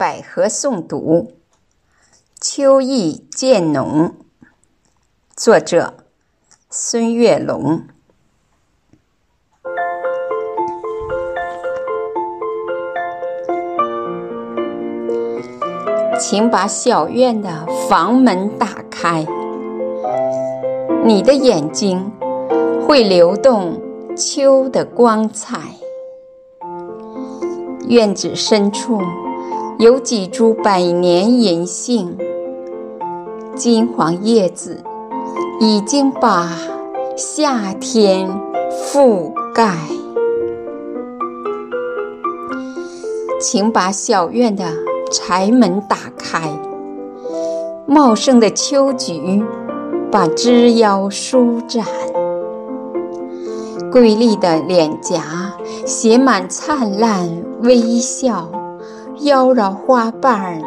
百合诵读，秋意渐浓。作者：孙月龙。请把小院的房门打开，你的眼睛会流动秋的光彩。院子深处有几株百年银杏，金黄叶子已经把夏天覆盖。请把小院的柴门打开，茂盛的秋菊把枝腰舒展，瑰丽的脸颊写满灿烂微笑，妖娆花瓣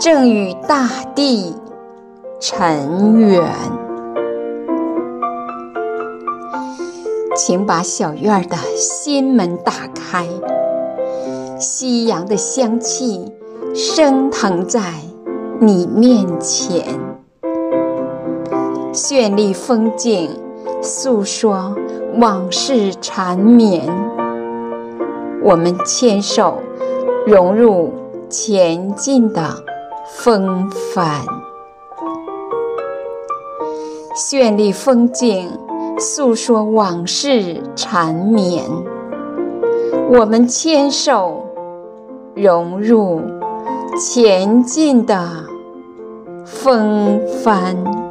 正与大地尘缘。请把小院的心门打开。夕阳的香气升腾在你面前，绚丽风景诉说往事缠绵。我们牵手融入前进的风帆，绚丽风景诉说往事缠绵。我们牵手。融入前进的风帆。